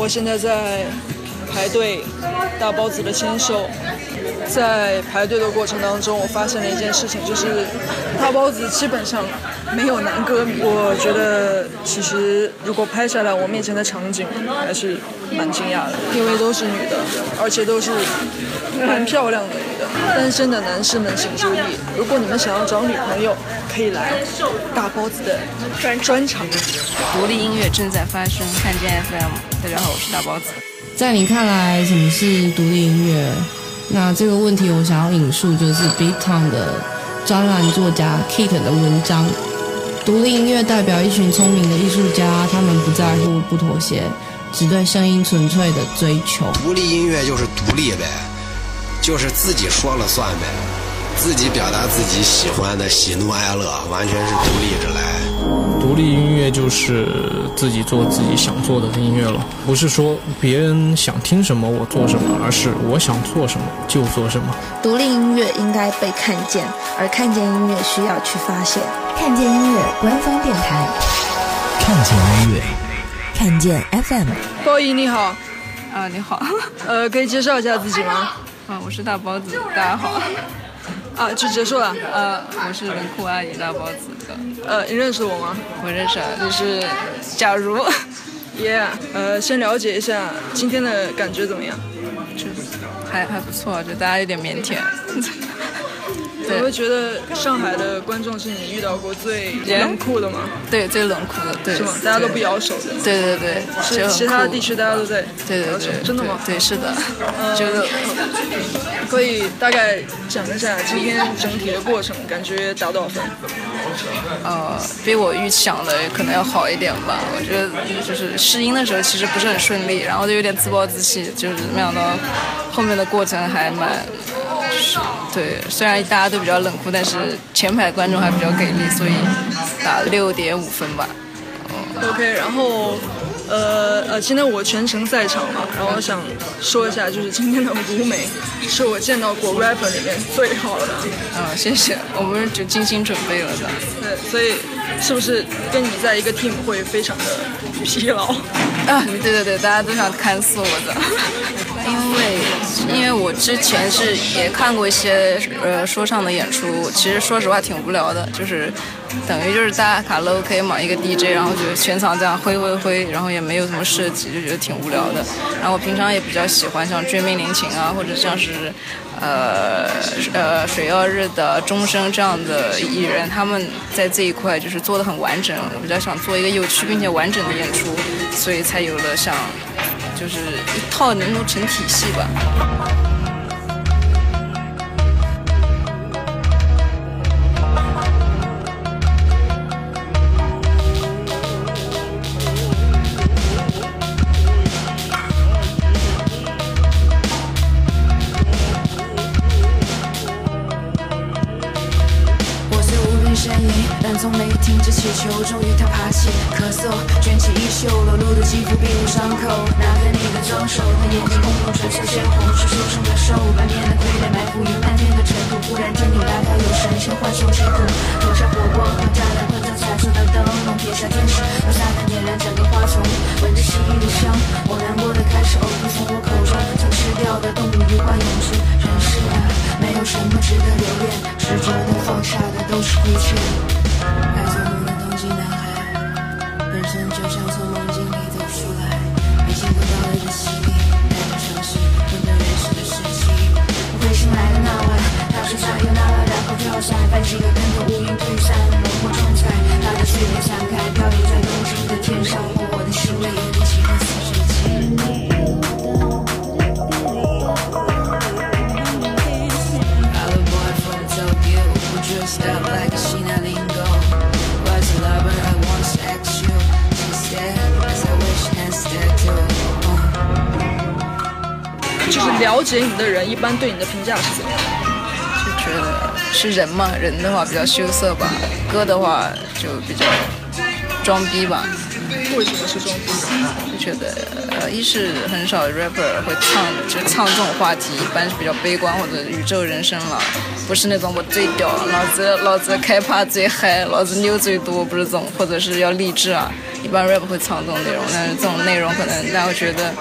我现在在排队大包子的签售，在排队的过程当中，我发现了一件事情，就是大包子基本上没有男歌迷。我觉得其实如果拍下来我面前的场景，还是蛮惊讶的，因为都是女的，而且都是蛮漂亮的女的。单身的男士们请注意，如果你们想要找女朋友，可以来大包子的专专场。独立音乐正在发生，看见 FM。大家好，我是大包子。在你看来，什么是独立音乐？那这个问题，我想要引述就是 Big Town 的专栏作家 Kit 的文章。独立音乐代表一群聪明的艺术家，他们不在乎、不妥协，只对声音纯粹的追求。独立音乐就是独立呗，就是自己说了算呗，自己表达自己喜欢的喜怒哀乐，完全是独立着来。独立音乐就是自己做自己想做的音乐了，不是说别人想听什么我做什么，而是我想做什么就做什么。独立音乐应该被看见，而看见音乐需要去发现。看见音乐官方电台，看见音乐，看见 FM。包姨你好，啊你好，呃，可以介绍一下自己吗？啊，我是大包子，大家好。啊，就结束了。呃，我是冷酷阿姨大包子的。呃，你认识我吗？我认识啊，就是假如。耶，呃，先了解一下今天的感觉怎么样？就还还不错，就大家有点腼腆。我会觉得上海的观众是你遇到过最冷酷的吗？对，最冷酷的，对。是吗？大家都不摇手的。对对对，是其他地区大家都在对对对，真的吗？对，是的。觉得可以大概讲一下今天整体的过程，感觉打多少分？呃，比我预想的可能要好一点吧。我觉得就是试音的时候其实不是很顺利，然后就有点自暴自弃，就是没想到后面的过程还蛮。对，虽然大家都比较冷酷，但是前排观众还比较给力，所以打六点五分吧。OK，然后呃呃，今天我全程在场嘛，然后我想说一下，就是今天的舞美是我见到过 rapper 里面最好的。啊，谢谢，我们就精心准备了的。对，所以是不是跟你在一个 team 会非常的疲劳？啊，对对对，大家都想看死我的。因为因为我之前是也看过一些呃说唱的演出，其实说实话挺无聊的，就是等于就是大家卡拉 OK 嘛，一个 DJ，然后就全场这样挥挥挥，然后也没有什么设计，就觉得挺无聊的。然后我平常也比较喜欢像追命林琴啊，或者像是呃呃水曜日的钟声这样的艺人，他们在这一块就是做的很完整。我比较想做一个有趣并且完整的演出，所以才有了像。就是一套能够成体系吧。我虽无病呻吟，但从没停止祈求，终于他爬起，咳嗽，卷起衣袖，裸露的肌肤并无伤口。那个你的装手，他眼睛空洞，唇色鲜红，是书生的手，半面的傀儡埋伏于漫天的尘土。忽然间你拉开有神，先唤醒之谷，投下火光，和炸弹混成彩色的灯笼，撇下天使，用撒旦点燃整个花丛，闻着细雨的香，我难过的开始呕吐，从我口中，曾吃掉的动物愉快永驻。人世啊，没有什么值得留恋，执着的放下的都是亏欠。跳伞，翻几个跟头，乌云退散，猛火重彩，他的血液散开，飘逸在东京的天上，我的心里。就是了解你的人，一般对你的评价是怎么样的？是人嘛，人的话比较羞涩吧，歌的话就比较装逼吧。为什么是装逼？就觉得呃，一是很少 rapper 会唱，就唱这种话题，一般是比较悲观或者宇宙人生了，不是那种我最屌，老子老子开趴最嗨，老子妞最多，不是这种，或者是要励志啊，一般 rap 会唱这种内容，但是这种内容可能大家觉得。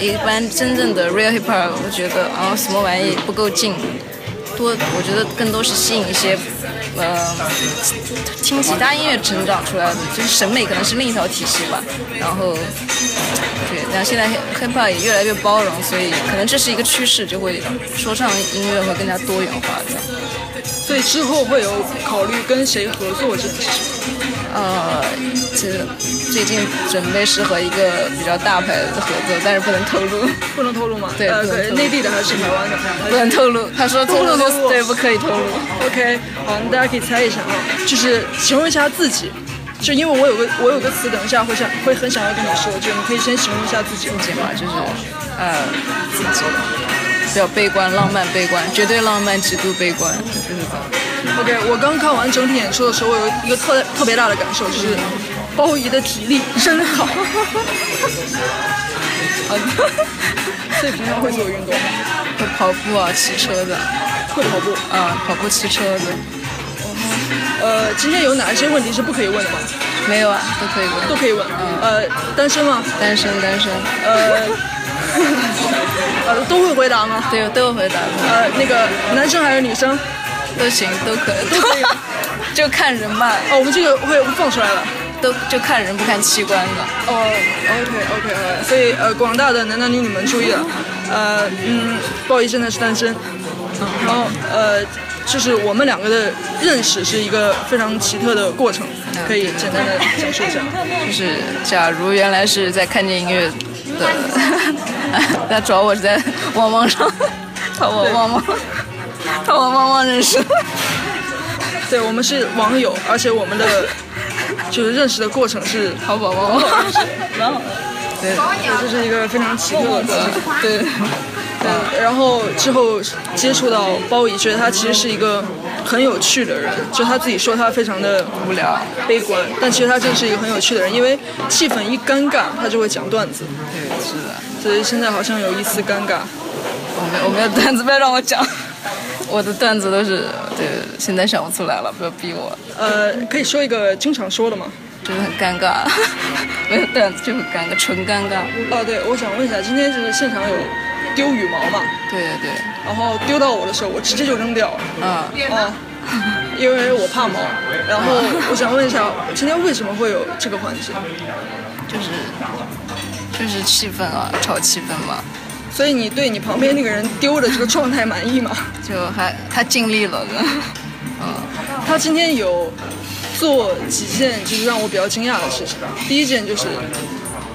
一般真正的 real hip hop，我觉得啊什么玩意不够劲，多我觉得更多是吸引一些，呃，听其他音乐成长出来的，就是审美可能是另一条体系吧。然后，对，然后现在 hip hop 也越来越包容，所以可能这是一个趋势，就会说唱音乐会更加多元化这样。所以之后会有考虑跟谁合作这件事情。呃，这最近准备是和一个比较大牌的合作，但是不能透露。不能透露吗？对，呃，内地的还是台湾的？不能透露。他说透露，对，不可以透露。OK，好，那大家可以猜一下啊，就是形容一下自己。就因为我有个我有个词，等一下会想会很想要跟你说，就你可以先形容一下自己。自己嘛，就是呃自己比较悲观、浪漫、悲观，绝对浪漫，极度悲观，就是这样。OK，我刚看完整体演出的时候，我有一个特特别大的感受，就是包姨的体力真好。所以平常会做运动吗？会跑步啊，骑车的。会跑步啊，跑步、骑车的。呃，今天有哪一些问题是不可以问的吗？没有啊，都可以问。都可以问。嗯、呃，单身吗？单身，单身。呃，呃，都会回答吗？对，都会回答。呃，那个男生还是女生？都行，都可以，都可以，就看人吧。哦，我们这个会放出来了，都就看人不看器官的。哦，OK OK OK，所以呃，广大的男男女女们注意了，呃嗯，鲍姨真的是单身，然后呃，就是我们两个的认识是一个非常奇特的过程，可以简单的讲述一下。就是假如原来是在看见音乐的，他找我是在旺旺上，淘宝旺旺。淘宝旺旺认识，对我们是网友，而且我们的就是认识的过程是淘宝旺旺认识，蛮好的。对，这是一个非常奇特的。对，对，然后之后接触到包姨，觉得他其实是一个很有趣的人，就他自己说他非常的无聊、悲观，但其实他真是一个很有趣的人，因为气氛一尴尬，他就会讲段子。对，是的。所以现在好像有一丝尴尬。我没我没有段子，不要让我讲。我的段子都是对，现在想不出来了，不要逼我。呃，可以说一个经常说的吗？就是很尴尬，没有段子就很尴尬，纯尴尬。哦，对，我想问一下，今天就是现场有丢羽毛嘛？对对对。然后丢到我的时候，我直接就扔掉了。嗯。哦。因为我怕毛。然后我想问一下，今天为什么会有这个环节？就是就是气氛啊，炒气氛嘛。所以你对你旁边那个人丢的这个状态满意吗？就还他尽力了，嗯，他今天有做几件就是让我比较惊讶的事情。第一件就是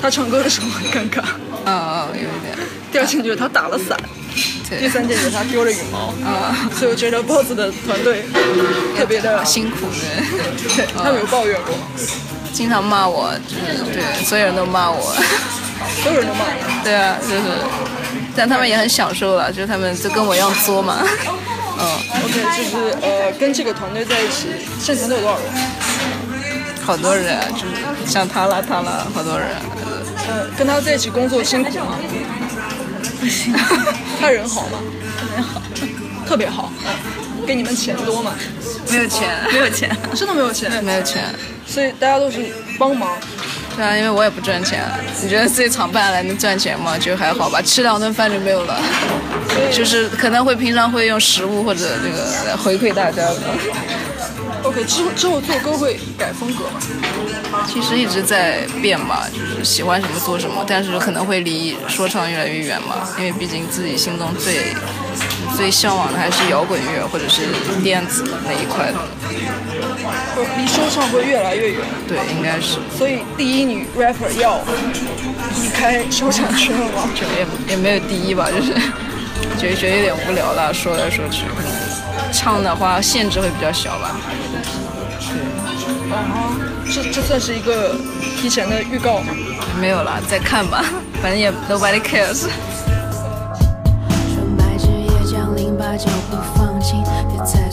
他唱歌的时候很尴尬，嗯 嗯，有一点。第二件就是他打了伞，第三件就是他丢了羽毛，啊、嗯，所以我觉得 BOSS 的团队特别的辛苦，对，对他们有抱怨过吗？经常骂我，就是对，所有人都骂我，所有人都骂我，对啊，就是。但他们也很享受了，就是他们就跟我一样作嘛。嗯，OK，就是呃，跟这个团队在一起，现团队有多少人？好多人，就是像他啦他啦，好多人。呃，跟他在一起工作辛苦吗？不辛苦。他人好吗？特别好。特别好。嗯，给你们钱多吗？没有钱，没有钱，真的没有钱，没有钱。所以大家都是帮忙。对啊，因为我也不赚钱。你觉得自己场办下来能赚钱吗？就还好吧，吃两顿饭就没有了。就是可能会平常会用食物或者这个来回馈大家的。OK，之后之后做歌会改风格吗？其实一直在变吧，就是喜欢什么做什么，但是可能会离说唱越来越远嘛，因为毕竟自己心中最最向往的还是摇滚乐或者是电子那一块的。离说唱会越来越远。对，应该是。所以第一女 rapper 要离开说唱圈了吗？就也也没有第一吧，就是 觉得觉得有点无聊了，说来说去，可能唱的话限制会比较小吧。对。哦，这这算是一个提前的预告吗？没有了，再看吧，反正也 nobody cares。纯白之夜降临，把脚步放轻，别踩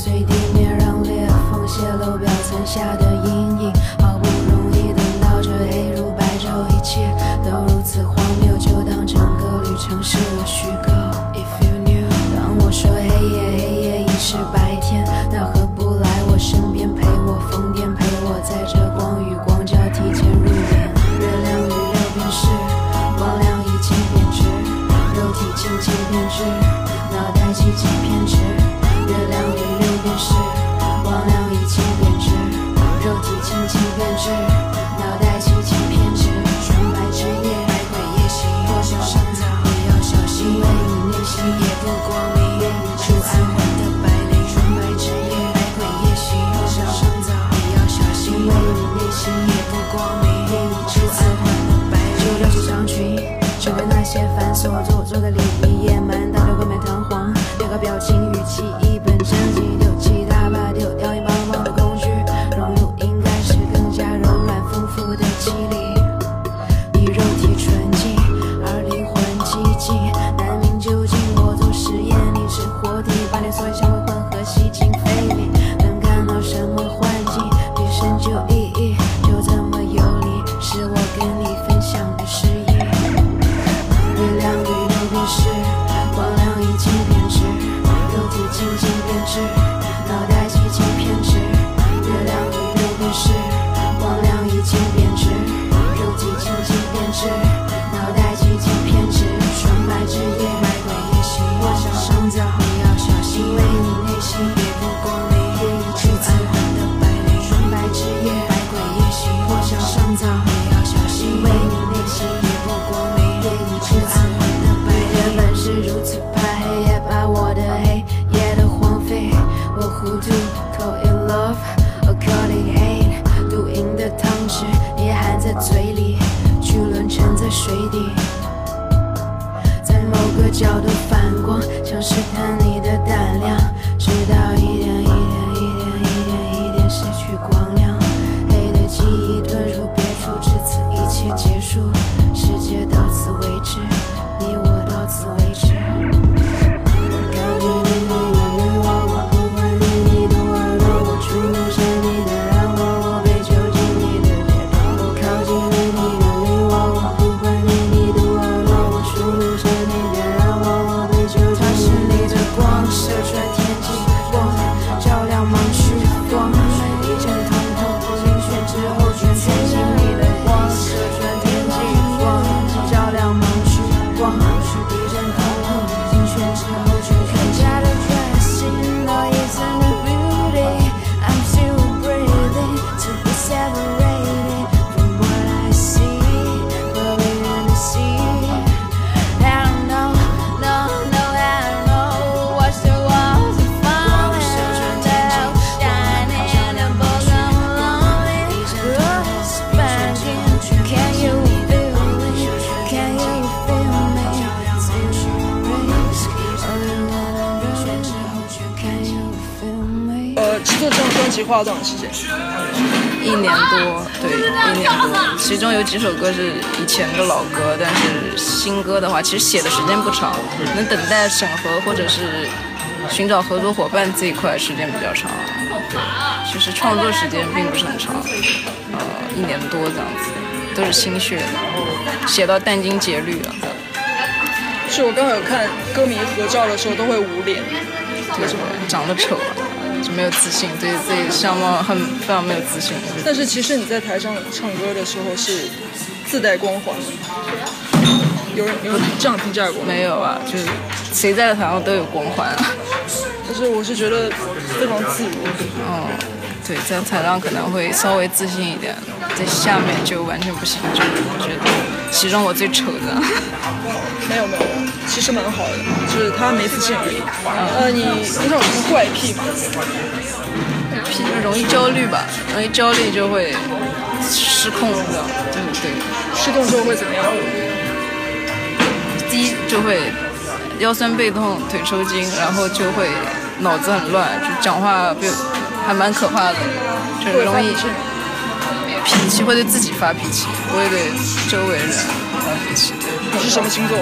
角的反光，想试探你的胆作这张专辑花了多长时间？一年多，对，一年多。其中有几首歌是以前的老歌，但是新歌的话，其实写的时间不长，能等待审核或者是寻找合作伙伴这一块时间比较长。对，其实创作时间并不是很长，呃，一年多这样子，都是心血然后，写到殚精竭虑了。是我刚好有看歌迷合照的时候都会捂脸，为什么长得丑啊？就没有自信，对自己相貌很非常没有自信。但是其实你在台上唱歌的时候是自带光环，有人有人这样评价过？没有啊，就是谁在台上都有光环啊。但是我是觉得非常自如。嗯，对，在台上可能会稍微自信一点，在下面就完全不行，就觉得其中我最丑的。没 有没有，其实蛮好的，就是他没自信而已。呃，你平常有什么怪癖吗？癖就是容易焦虑吧，容易焦虑就会失控的，对对。失控之后会怎么样？第一就会腰酸背痛、腿抽筋，然后就会脑子很乱，就讲话就还蛮可怕的，就是容易脾气会对自己发脾气，不会对周围人。你是什么星座？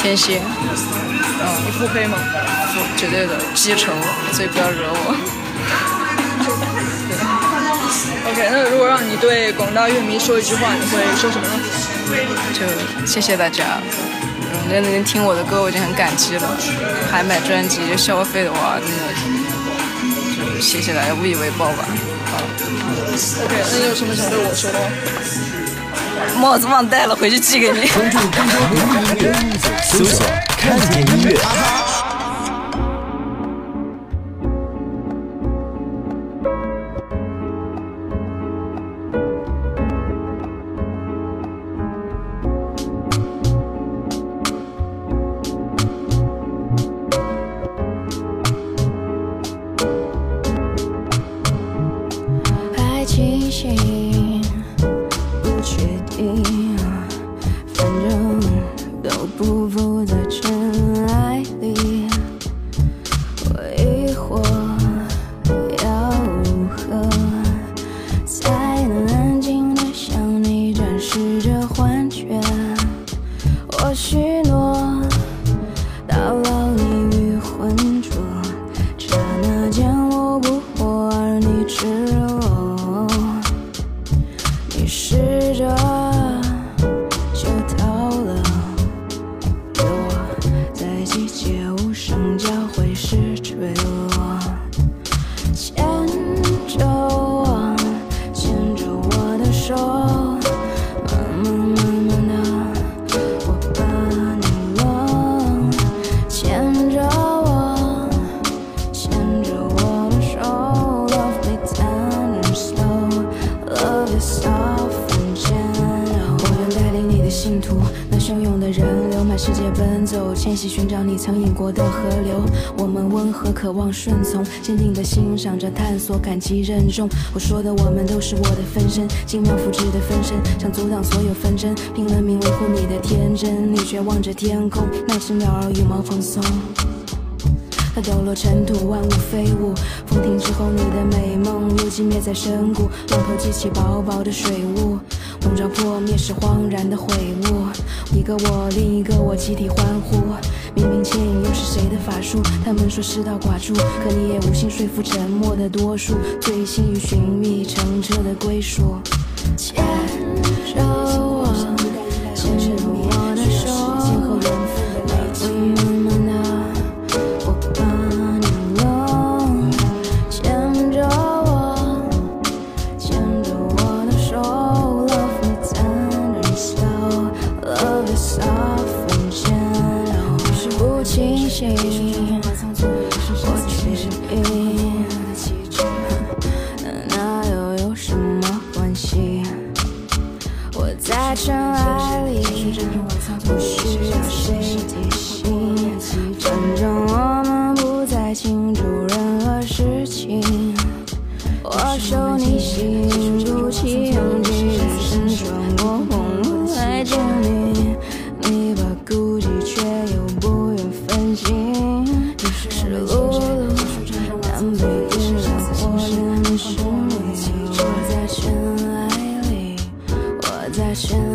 天蝎。嗯，你腹黑吗？腹，绝对的，记仇，所以不要惹我。OK，那如果让你对广大乐迷说一句话，你会说什么呢？就谢谢大家，嗯，能能听我的歌我已经很感激了，还买专辑消费的话，真的就谢谢大家，无以为报吧。好。OK，那你有什么想对我说的吗？帽子忘带了，回去寄给你。关注更多独立音乐，搜索“看见音乐”。小分针，我愿带领你的信徒，那汹涌的人流满世界奔走，迁徙寻找你曾饮过的河流。我们温和，渴望顺从，坚定地欣赏着探索，感激任重。我说的我们都是我的分身，精妙复制的分身，想阻挡所有纷争，拼了命维护你的天真，你却望着天空，那只鸟儿羽毛蓬松。它抖落尘土，万物飞舞。风停之后，你的美梦又熄灭在深谷。浪头激起薄薄的水雾，笼罩破灭时恍然的悔悟。一个我，另一个我，集体欢呼。明明牵引又是谁的法术？他们说世道寡助，可你也无心说服沉默的多数。醉心于寻觅澄澈的归属。牵着 passion